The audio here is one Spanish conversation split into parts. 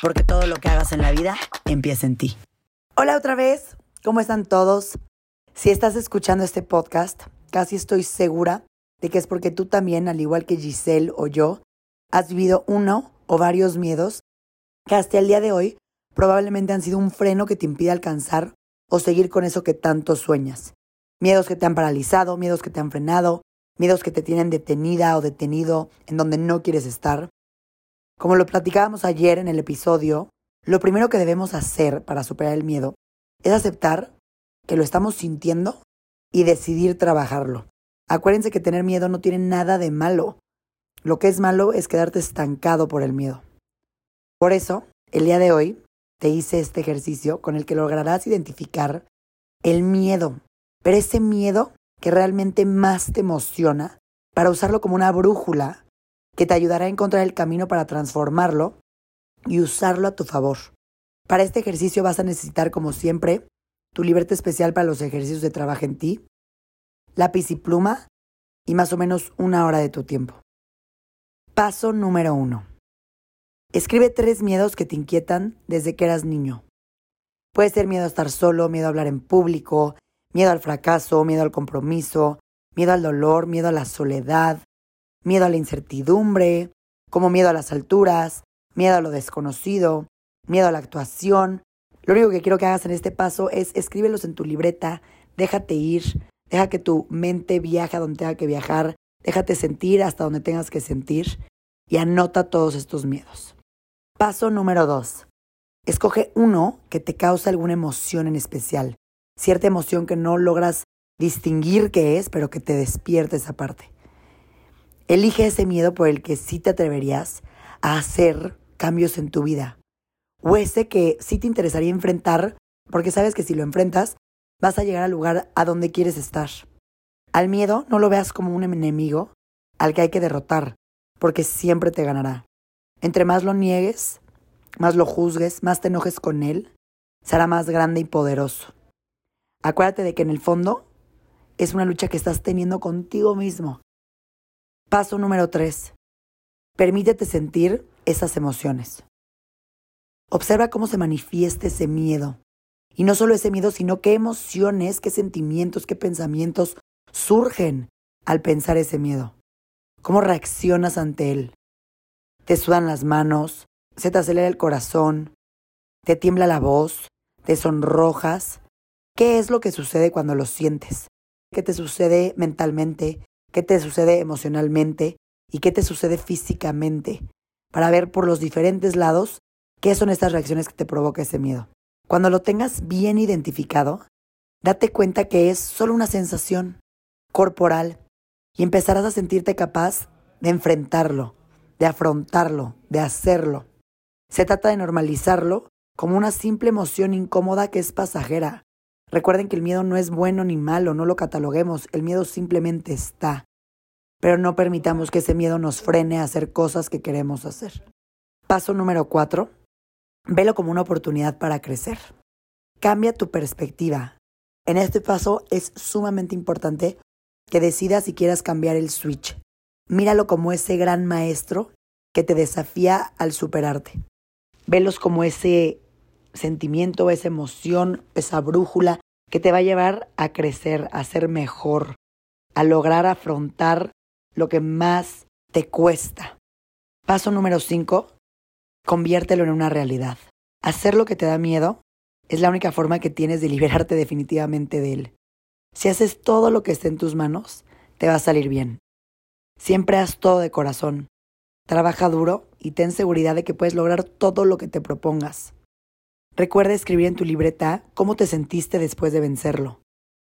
porque todo lo que hagas en la vida empieza en ti. Hola otra vez, ¿cómo están todos? Si estás escuchando este podcast, casi estoy segura de que es porque tú también, al igual que Giselle o yo, has vivido uno o varios miedos que hasta el día de hoy probablemente han sido un freno que te impide alcanzar o seguir con eso que tanto sueñas. Miedos que te han paralizado, miedos que te han frenado, miedos que te tienen detenida o detenido en donde no quieres estar, como lo platicábamos ayer en el episodio, lo primero que debemos hacer para superar el miedo es aceptar que lo estamos sintiendo y decidir trabajarlo. Acuérdense que tener miedo no tiene nada de malo. Lo que es malo es quedarte estancado por el miedo. Por eso, el día de hoy te hice este ejercicio con el que lograrás identificar el miedo, pero ese miedo que realmente más te emociona para usarlo como una brújula que te ayudará a encontrar el camino para transformarlo y usarlo a tu favor. Para este ejercicio vas a necesitar, como siempre, tu libreta especial para los ejercicios de trabajo en ti, lápiz y pluma y más o menos una hora de tu tiempo. Paso número uno. Escribe tres miedos que te inquietan desde que eras niño. Puede ser miedo a estar solo, miedo a hablar en público, miedo al fracaso, miedo al compromiso, miedo al dolor, miedo a la soledad, miedo a la incertidumbre, como miedo a las alturas, miedo a lo desconocido, miedo a la actuación. Lo único que quiero que hagas en este paso es escríbelos en tu libreta, déjate ir, deja que tu mente viaje a donde tenga que viajar, déjate sentir hasta donde tengas que sentir y anota todos estos miedos. Paso número dos. Escoge uno que te causa alguna emoción en especial, cierta emoción que no logras distinguir qué es, pero que te despierte esa parte. Elige ese miedo por el que sí te atreverías a hacer cambios en tu vida. O ese que sí te interesaría enfrentar, porque sabes que si lo enfrentas, vas a llegar al lugar a donde quieres estar. Al miedo no lo veas como un enemigo al que hay que derrotar, porque siempre te ganará. Entre más lo niegues, más lo juzgues, más te enojes con él, será más grande y poderoso. Acuérdate de que en el fondo es una lucha que estás teniendo contigo mismo. Paso número 3. Permítete sentir esas emociones. Observa cómo se manifiesta ese miedo. Y no solo ese miedo, sino qué emociones, qué sentimientos, qué pensamientos surgen al pensar ese miedo. ¿Cómo reaccionas ante él? ¿Te sudan las manos? ¿Se te acelera el corazón? ¿Te tiembla la voz? ¿Te sonrojas? ¿Qué es lo que sucede cuando lo sientes? ¿Qué te sucede mentalmente? Qué te sucede emocionalmente y qué te sucede físicamente, para ver por los diferentes lados qué son estas reacciones que te provoca ese miedo. Cuando lo tengas bien identificado, date cuenta que es solo una sensación corporal y empezarás a sentirte capaz de enfrentarlo, de afrontarlo, de hacerlo. Se trata de normalizarlo como una simple emoción incómoda que es pasajera, Recuerden que el miedo no es bueno ni malo, no lo cataloguemos, el miedo simplemente está. Pero no permitamos que ese miedo nos frene a hacer cosas que queremos hacer. Paso número cuatro. Velo como una oportunidad para crecer. Cambia tu perspectiva. En este paso es sumamente importante que decidas si quieras cambiar el switch. Míralo como ese gran maestro que te desafía al superarte. Velos como ese sentimiento, esa emoción, esa brújula que te va a llevar a crecer, a ser mejor, a lograr afrontar lo que más te cuesta. Paso número 5. Conviértelo en una realidad. Hacer lo que te da miedo es la única forma que tienes de liberarte definitivamente de él. Si haces todo lo que esté en tus manos, te va a salir bien. Siempre haz todo de corazón. Trabaja duro y ten seguridad de que puedes lograr todo lo que te propongas. Recuerda escribir en tu libreta cómo te sentiste después de vencerlo.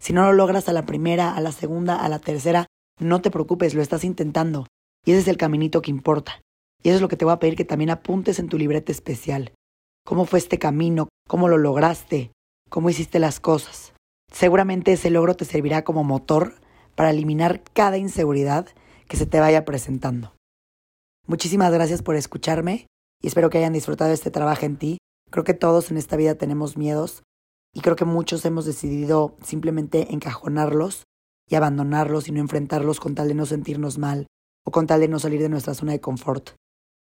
Si no lo logras a la primera, a la segunda, a la tercera, no te preocupes, lo estás intentando. Y ese es el caminito que importa. Y eso es lo que te voy a pedir que también apuntes en tu libreta especial. cómo fue este camino, cómo lo lograste, cómo hiciste las cosas. Seguramente ese logro te servirá como motor para eliminar cada inseguridad que se te vaya presentando. Muchísimas gracias por escucharme y espero que hayan disfrutado este trabajo en ti. Creo que todos en esta vida tenemos miedos y creo que muchos hemos decidido simplemente encajonarlos y abandonarlos y no enfrentarlos con tal de no sentirnos mal o con tal de no salir de nuestra zona de confort.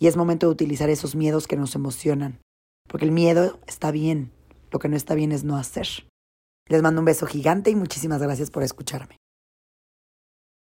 Y es momento de utilizar esos miedos que nos emocionan, porque el miedo está bien, lo que no está bien es no hacer. Les mando un beso gigante y muchísimas gracias por escucharme.